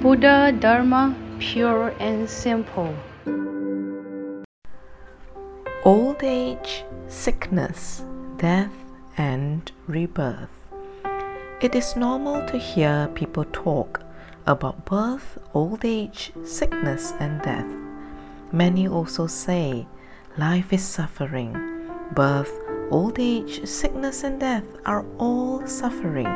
Buddha Dharma pure and simple. Old age, sickness, death, and rebirth. It is normal to hear people talk about birth, old age, sickness, and death. Many also say life is suffering. Birth, old age, sickness, and death are all suffering.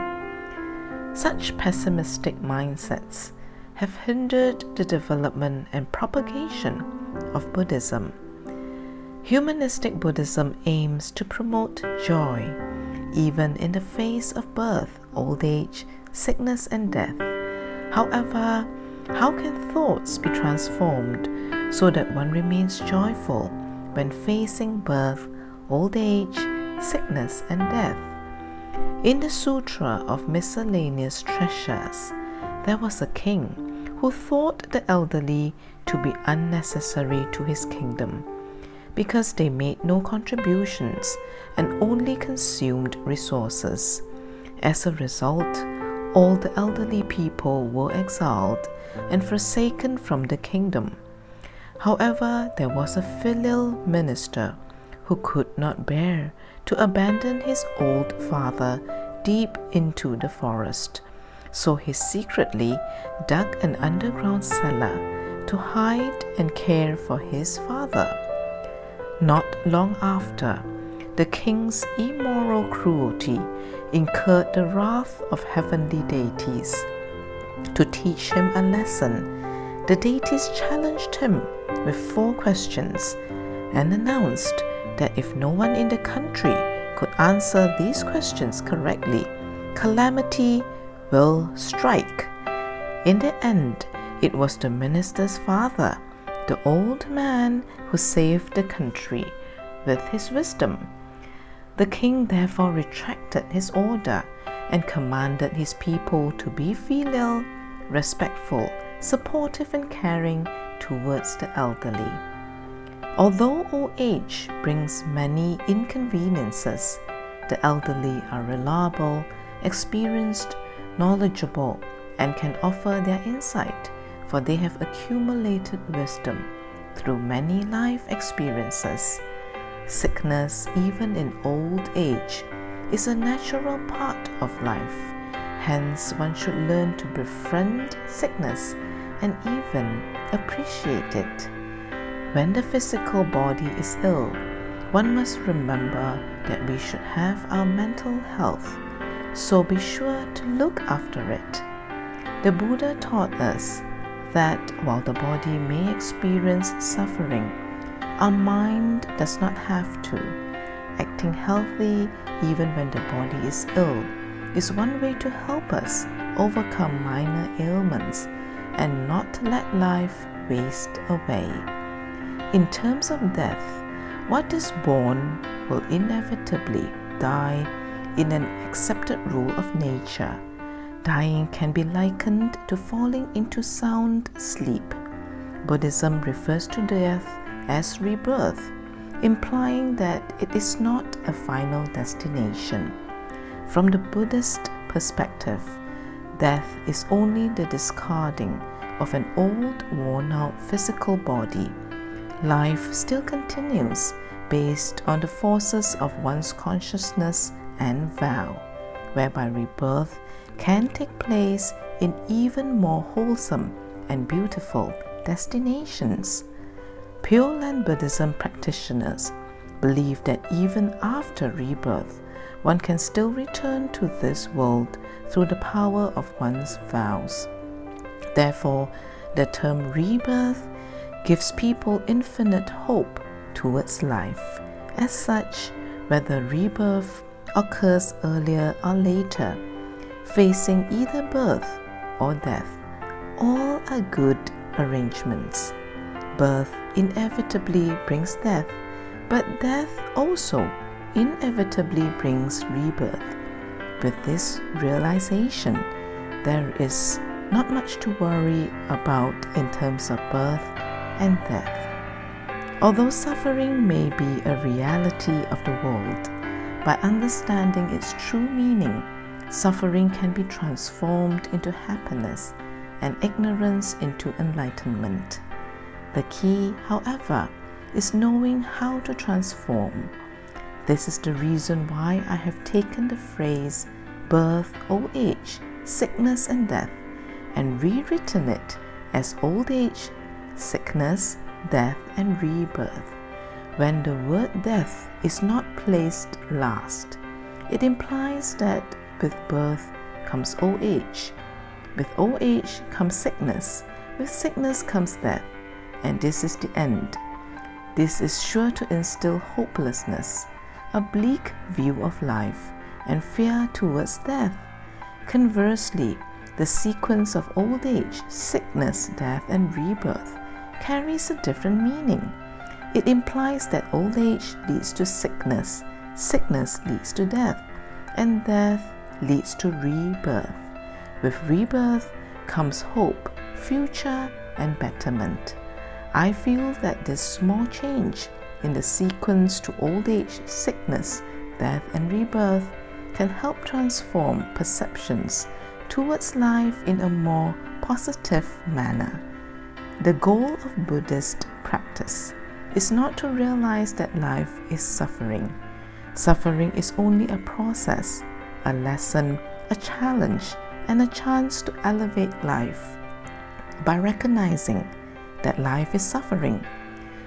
Such pessimistic mindsets have hindered the development and propagation of Buddhism. Humanistic Buddhism aims to promote joy, even in the face of birth, old age, sickness, and death. However, how can thoughts be transformed so that one remains joyful when facing birth, old age, sickness, and death? In the Sutra of Miscellaneous Treasures, there was a king who thought the elderly to be unnecessary to his kingdom because they made no contributions and only consumed resources. As a result, all the elderly people were exiled and forsaken from the kingdom. However, there was a filial minister who could not bear to abandon his old father deep into the forest. So he secretly dug an underground cellar to hide and care for his father. Not long after, the king's immoral cruelty incurred the wrath of heavenly deities. To teach him a lesson, the deities challenged him with four questions and announced that if no one in the country could answer these questions correctly, calamity will strike. In the end, it was the minister's father, the old man, who saved the country with his wisdom. The king therefore retracted his order and commanded his people to be filial, respectful, supportive, and caring towards the elderly. Although old age brings many inconveniences, the elderly are reliable, experienced, knowledgeable, and can offer their insight, for they have accumulated wisdom through many life experiences. Sickness, even in old age, is a natural part of life. Hence, one should learn to befriend sickness and even appreciate it. When the physical body is ill, one must remember that we should have our mental health, so be sure to look after it. The Buddha taught us that while the body may experience suffering, our mind does not have to. Acting healthy even when the body is ill is one way to help us overcome minor ailments and not let life waste away. In terms of death, what is born will inevitably die in an accepted rule of nature. Dying can be likened to falling into sound sleep. Buddhism refers to death as rebirth, implying that it is not a final destination. From the Buddhist perspective, death is only the discarding of an old, worn out physical body. Life still continues based on the forces of one's consciousness and vow, whereby rebirth can take place in even more wholesome and beautiful destinations. Pure Land Buddhism practitioners believe that even after rebirth, one can still return to this world through the power of one's vows. Therefore, the term rebirth gives people infinite hope towards life. As such, whether rebirth occurs earlier or later, facing either birth or death, all are good arrangements. Birth inevitably brings death, but death also inevitably brings rebirth. With this realization, there is not much to worry about in terms of birth and death. Although suffering may be a reality of the world, by understanding its true meaning, suffering can be transformed into happiness and ignorance into enlightenment. The key, however, is knowing how to transform. This is the reason why I have taken the phrase birth, old age, sickness, and death and rewritten it as old age, sickness, death, and rebirth. When the word death is not placed last, it implies that with birth comes old age, with old age comes sickness, with sickness comes death, and this is the end. This is sure to instill hopelessness, a bleak view of life, and fear towards death. Conversely, the sequence of old age, sickness, death, and rebirth carries a different meaning. It implies that old age leads to sickness, sickness leads to death, and death leads to rebirth. With rebirth comes hope, future, and betterment. I feel that this small change in the sequence to old age, sickness, death, and rebirth can help transform perceptions towards life in a more positive manner. The goal of Buddhist practice is not to realize that life is suffering. Suffering is only a process, a lesson, a challenge, and a chance to elevate life. By recognizing that life is suffering,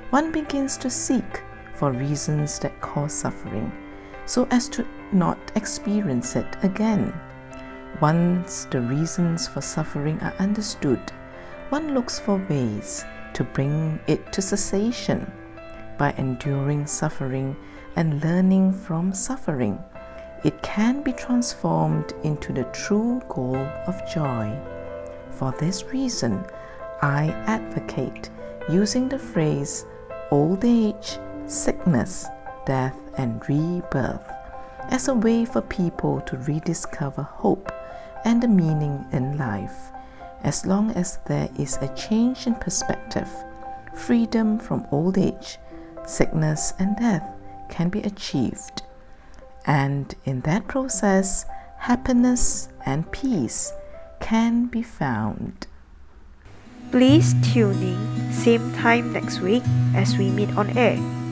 one begins to seek for reasons that cause suffering so as to not experience it again. Once the reasons for suffering are understood, one looks for ways to bring it to cessation by enduring suffering and learning from suffering. It can be transformed into the true goal of joy. For this reason, I advocate using the phrase old age, sickness, death, and rebirth as a way for people to rediscover hope and the meaning in life. As long as there is a change in perspective, freedom from old age, sickness, and death can be achieved. And in that process, happiness and peace can be found. Please tune in same time next week as we meet on air.